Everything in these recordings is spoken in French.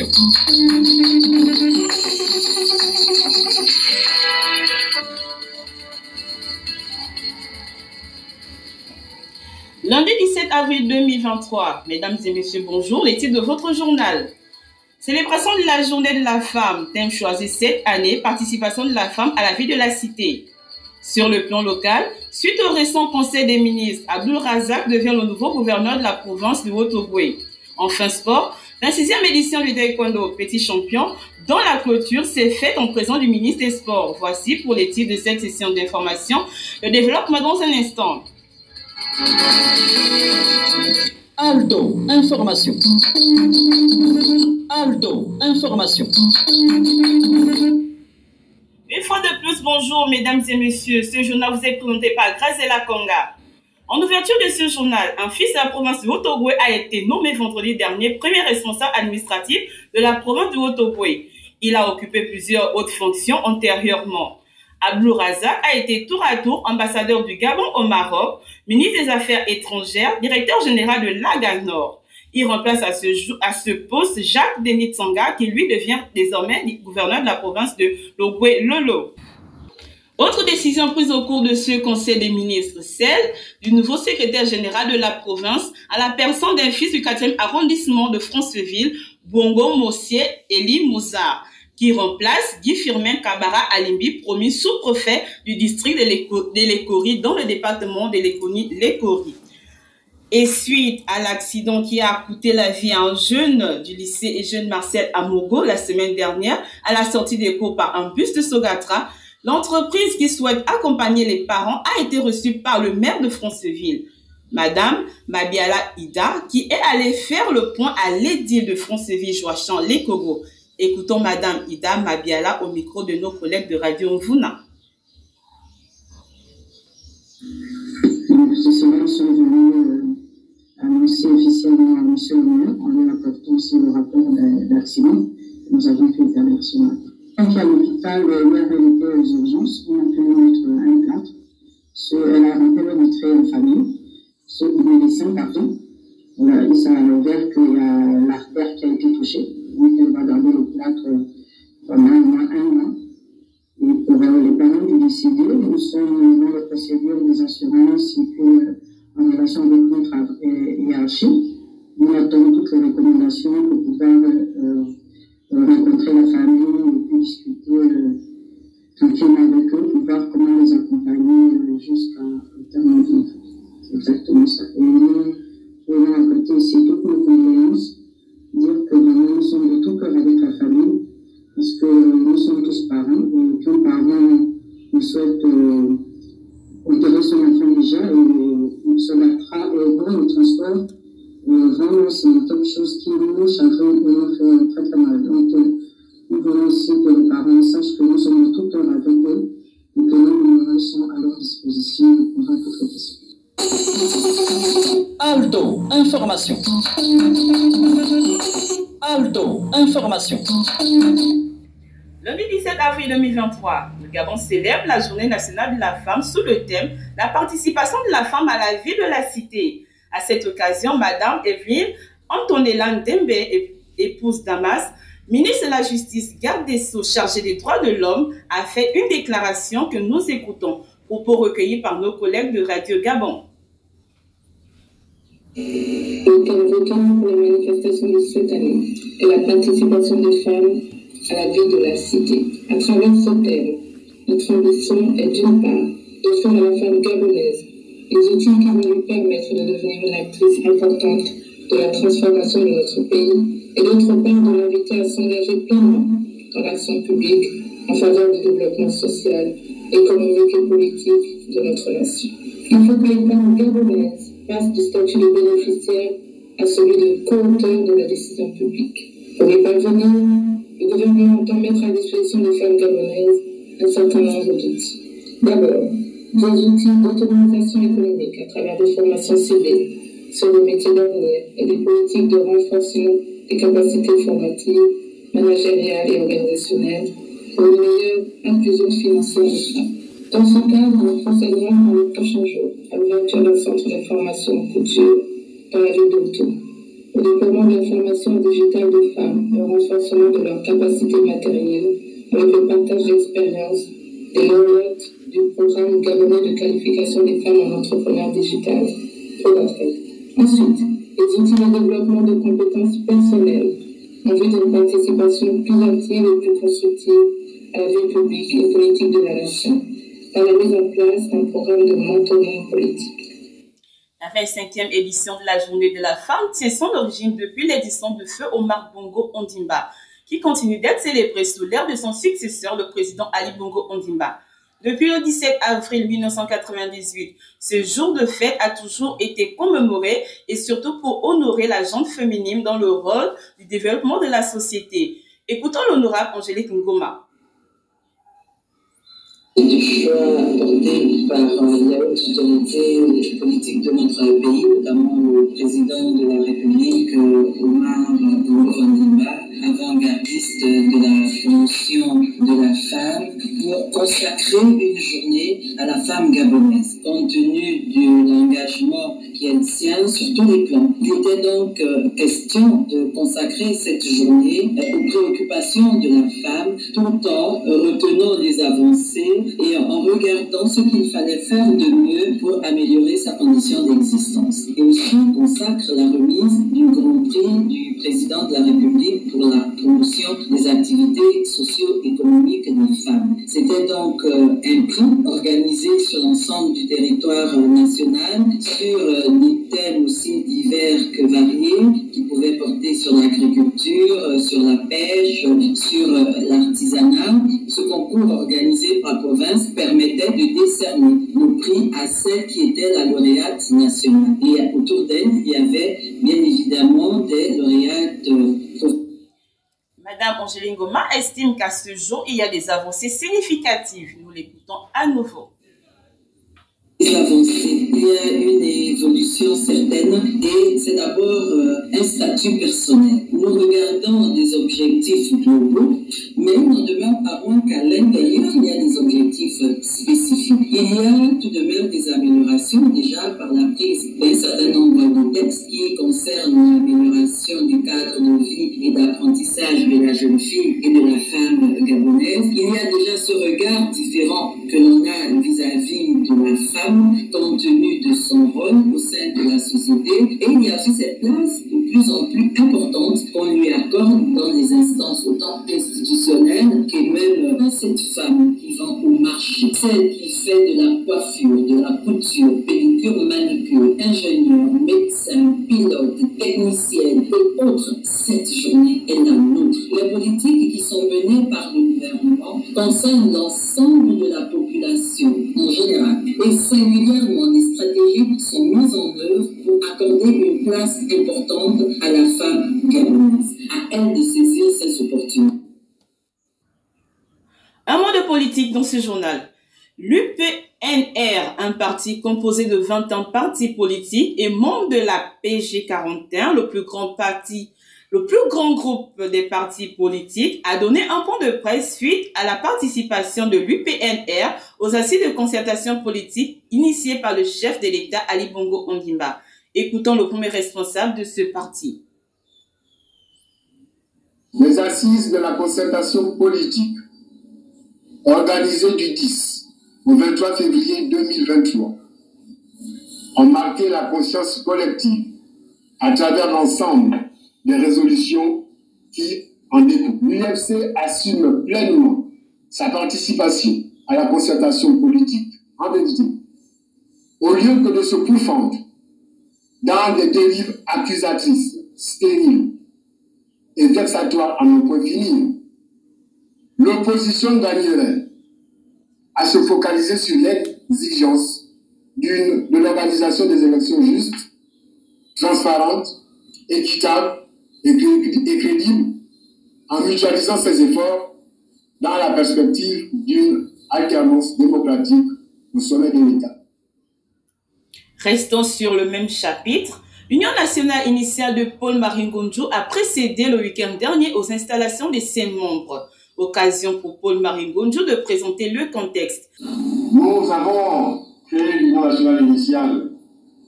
Lundi 17 avril 2023, mesdames et messieurs, bonjour. Les titres de votre journal. Célébration de la journée de la femme, thème choisi cette année, participation de la femme à la vie de la cité. Sur le plan local, suite au récent conseil des ministres, Abdul Razak devient le nouveau gouverneur de la province du Haut-Ogooué. Enfin sport, la sixième édition du Taekwondo Petit Champion, dont la clôture s'est faite en présence du ministre des Sports. Voici pour les titres de cette session d'information. Le développement dans un instant. Aldo, information. Aldo, information. Une fois de plus, bonjour mesdames et messieurs. Ce journal vous est présenté par Grazela Konga. En ouverture de ce journal, un fils de la province du haut a été nommé vendredi dernier premier responsable administratif de la province du haut Il a occupé plusieurs autres fonctions antérieurement. Abdou Razak a été tour à tour ambassadeur du Gabon au Maroc, ministre des Affaires étrangères, directeur général de l'AGA Nord. Il remplace à ce, à ce poste Jacques Denis Tsanga qui lui devient désormais gouverneur de la province de Logwe Lolo. Autre décision prise au cours de ce Conseil des ministres, celle du nouveau secrétaire général de la province à la personne d'un fils du 4e arrondissement de Franceville, Bongo Mossier Elie Mouzard, qui remplace Guy Firmin Kabara Alimbi, promu sous-préfet du district de l'Écorie dans le département de l'Écorie. Et suite à l'accident qui a coûté la vie à un jeune du lycée et jeune Marcel Amogo la semaine dernière à la sortie des cours par un bus de Sogatra, L'entreprise qui souhaite accompagner les parents a été reçue par le maire de Franceville, Madame Mabiala Ida, qui est allée faire le point à l'édile de Franceville, Joachim Lekogo. Écoutons Madame Ida Mabiala au micro de nos collègues de Radio Mvuna. Venus annoncer officiellement en lui aussi le rapport d'accident nous avons fait. Quand à l'hôpital, elle était aux urgences, on a mettre un plâtre. Elle a rentrer en famille, ce médecin, pardon. Ça a ouvert qu'il aussi que les parents sachent que nous sommes tout cœur avec eux et que nous, nous sommes à leur disposition pour répondre à toutes les questions. Aldo, information. Aldo, information. Lundi 17 avril 2023, le Gabon célèbre la journée nationale de la femme sous le thème La participation de la femme à la vie de la cité. À cette occasion, Madame Evelyne Antonella Dembe, épouse Damas, ministre de la Justice, garde des Sceaux chargée des droits de l'homme, a fait une déclaration que nous écoutons, propos recueillis par nos collègues de Radio Gabon. Le thème pour la manifestation de cette année est la participation des femmes à la vie de la cité. À travers ce thème, notre ambition est d'une part de faire à la femme gabonaise les outils qui vont lui permettre de devenir une actrice importante de la transformation de notre pays et d'autre part de l'inviter à s'engager pleinement dans l'action publique en faveur du développement social, économique et politique de notre nation. Il faut que les femmes gabonaises passent du statut de bénéficiaire à celui de co-auteur de la décision publique. Pour y parvenir, le gouvernement entend mettre à disposition des femmes gabonaises un certain nombre d'outils. D'abord, des outils d'autonomisation économique à travers des formations civiles sur les métiers d'avenir et des politiques de renforcement des capacités formatives, managériales et organisationnelles pour une meilleure inclusion financière des. Dans ce cadre, nous procéderons dans les prochains jours à l'ouverture d'un centre de formation couture dans la ville d'Auto. au déploiement de la formation digitale des femmes et au renforcement de leurs capacités matérielles avec le partage d'expériences des lauréates du programme gabonais de qualification des femmes en entrepreneurs digital, ProAfrique. Ensuite, les outils de développement de compétences personnelles en vue d'une participation plus active et plus constructive à la vie publique et politique de la nation, par la mise en place d'un programme de mentoring politique. La 25e édition de la Journée de la femme tient son origine depuis l'édition de Feu Omar Bongo Ondimba, qui continue d'être célébrée sous l'ère de son successeur, le président Ali Bongo Ondimba. Depuis le 17 avril 1998, ce jour de fête a toujours été commémoré et surtout pour honorer la gente féminine dans le rôle du développement de la société. Écoutons l'honorable Angélique Ngoma. par la haute politique de notre pays, notamment le président de la République, Omar Bongo avant-gardiste de la promotion de la femme, pour consacrer une journée à la femme gabonaise, compte tenu de l'engagement qui est le sien sur tous les plans. Il était donc euh, question de consacrer cette journée euh, aux préoccupations de la femme, tout en retenant les avancées et en regardant ce qu'il fallait faire de mieux pour améliorer sa condition d'existence. Et aussi consacre la remise du Grand Prix du président de la République pour la promotion des activités socio-économiques des femmes. C'était donc euh, un prix organisé sur l'ensemble du territoire euh, national. Sur euh, des thèmes aussi divers que variés qui pouvaient porter sur l'agriculture, sur la Angéline Goma estime qu'à ce jour, il y a des avancées significatives. Nous l'écoutons à nouveau. des avancées. Il y a une évolution certaine et c'est d'abord euh, un statut personnel. Nous regardons des objectifs globaux, mais il n'en demeure pas moins qu'à l'intérieur, il y a des objectifs spécifiques. Il y a tout de même des améliorations déjà par la prise d'un certain nombre de textes qui concernent l'amélioration cette femme qui vend au marché, celle qui fait de la coiffure, de la couture, pédicure, manucure, ingénieur, médecin, pilote, technicienne et autres. Cette journée est la nôtre. Les politiques qui sont menées par le gouvernement concernent l'ensemble de la population en général et singulièrement les stratégies sont mises en œuvre pour accorder une place importante à la femme gabonaise. À elle de saisir ces opportunités. Politique dans ce journal. L'UPNR, un parti composé de 20 ans partis politiques et membre de la PG41, le plus grand parti, le plus grand groupe des partis politiques, a donné un point de presse suite à la participation de l'UPNR aux assises de concertation politique initiées par le chef de l'État Ali Bongo Ondimba. Écoutons le premier responsable de ce parti. Les assises de la concertation politique organisées du 10 au 23 février 2023 ont marqué la conscience collective à travers l'ensemble des résolutions qui en découlent. L'UFC assume pleinement sa participation à la concertation politique en vérité, au lieu que de se pourfendre dans des dérives accusatrices, stériles et vexatoires à ne point. L'opposition gagnerait à se focaliser sur l'exigence de l'organisation des élections justes, transparentes, équitables et crédibles, en mutualisant ses efforts dans la perspective d'une alternance démocratique au sommet de l'État. Restons sur le même chapitre. L'Union nationale initiale de Paul Maringonjo a précédé le week-end dernier aux installations de ses membres. Occasion pour Paul Maringonjo de présenter le contexte. Nous avons créé l'Union nationale initiale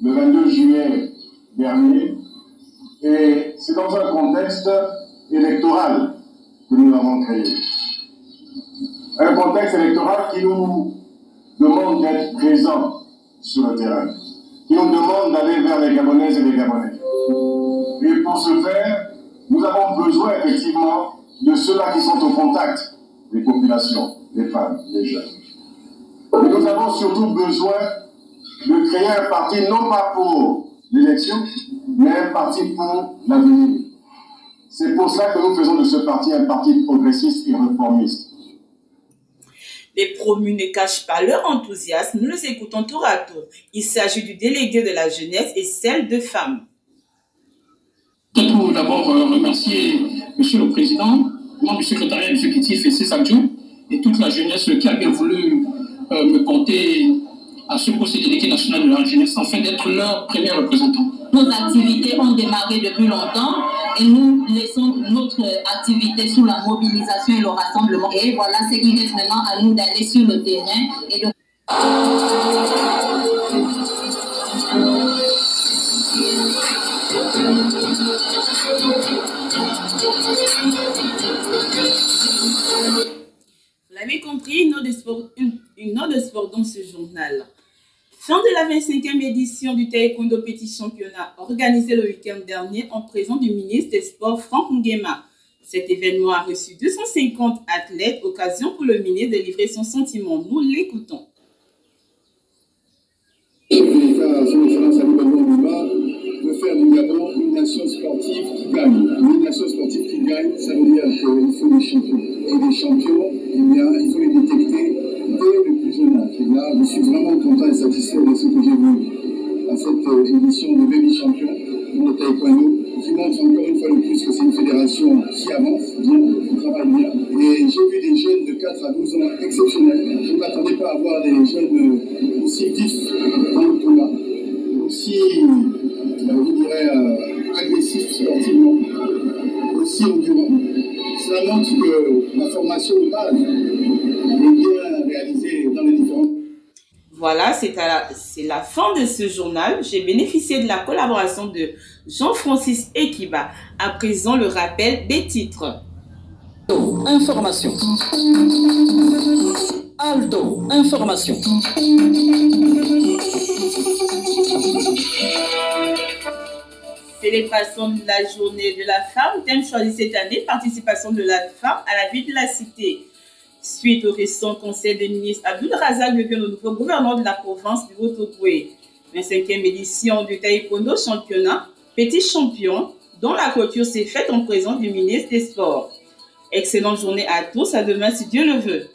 le 22 juillet dernier Et c'est dans un contexte électoral que nous l'avons créé. Un contexte électoral qui nous demande d'être présents sur le terrain, qui nous demande d'aller vers les Gabonaises et les Gabonais. Et pour ce faire, nous avons besoin effectivement ceux-là qui sont au contact des populations, des femmes, des jeunes. Mais nous avons surtout besoin de créer un parti, non pas pour l'élection, mais un parti pour l'avenir. C'est pour cela que nous faisons de ce parti un parti progressiste et réformiste. Les promus ne cachent pas leur enthousiasme, nous les écoutons tour à tour. Il s'agit du délégué de la jeunesse et celle de femmes. Je voudrais d'abord remercier Monsieur le Président, membre du secrétariat exécutif et adjoints, et toute la jeunesse qui a bien voulu euh, me porter à ce poste de délégué national de la jeunesse afin d'être leur premier représentant. Nos activités ont démarré depuis longtemps et nous laissons notre activité sous la mobilisation et le rassemblement. Et voilà ce qui reste maintenant à nous d'aller sur le terrain et de compris, une note sport, de sport dans ce journal. Fin de la 25e édition du Taekwondo Petit Championnat, organisé le week-end dernier en présence du ministre des Sports Franck Nguema. Cet événement a reçu 250 athlètes, occasion pour le ministre de livrer son sentiment. Nous l'écoutons. faire du Gabon nation sportive qui gagne. Une nation sportive qui gagne, ça veut dire qu'il faut des champions. Et des champions, eh bien, il faut les détecter dès le plus jeune âge. Et là, je suis vraiment content et satisfait de ce que j'ai vu dans les Voilà, c'est la, fin de ce journal. J'ai bénéficié de la collaboration de Jean-Francis Ekiba. À présent, le rappel des titres. Information. Alto. Information. Célébration de la journée de la femme, thème choisi cette année, participation de la femme à la vie de la cité. Suite au récent conseil des ministres, Abdul Razak le nouveau gouverneur de la province du Haut-Ogooué. 25e édition du Taekwondo championnat, petit champion, dont la clôture s'est faite en présence du ministre des Sports. Excellente journée à tous, à demain si Dieu le veut.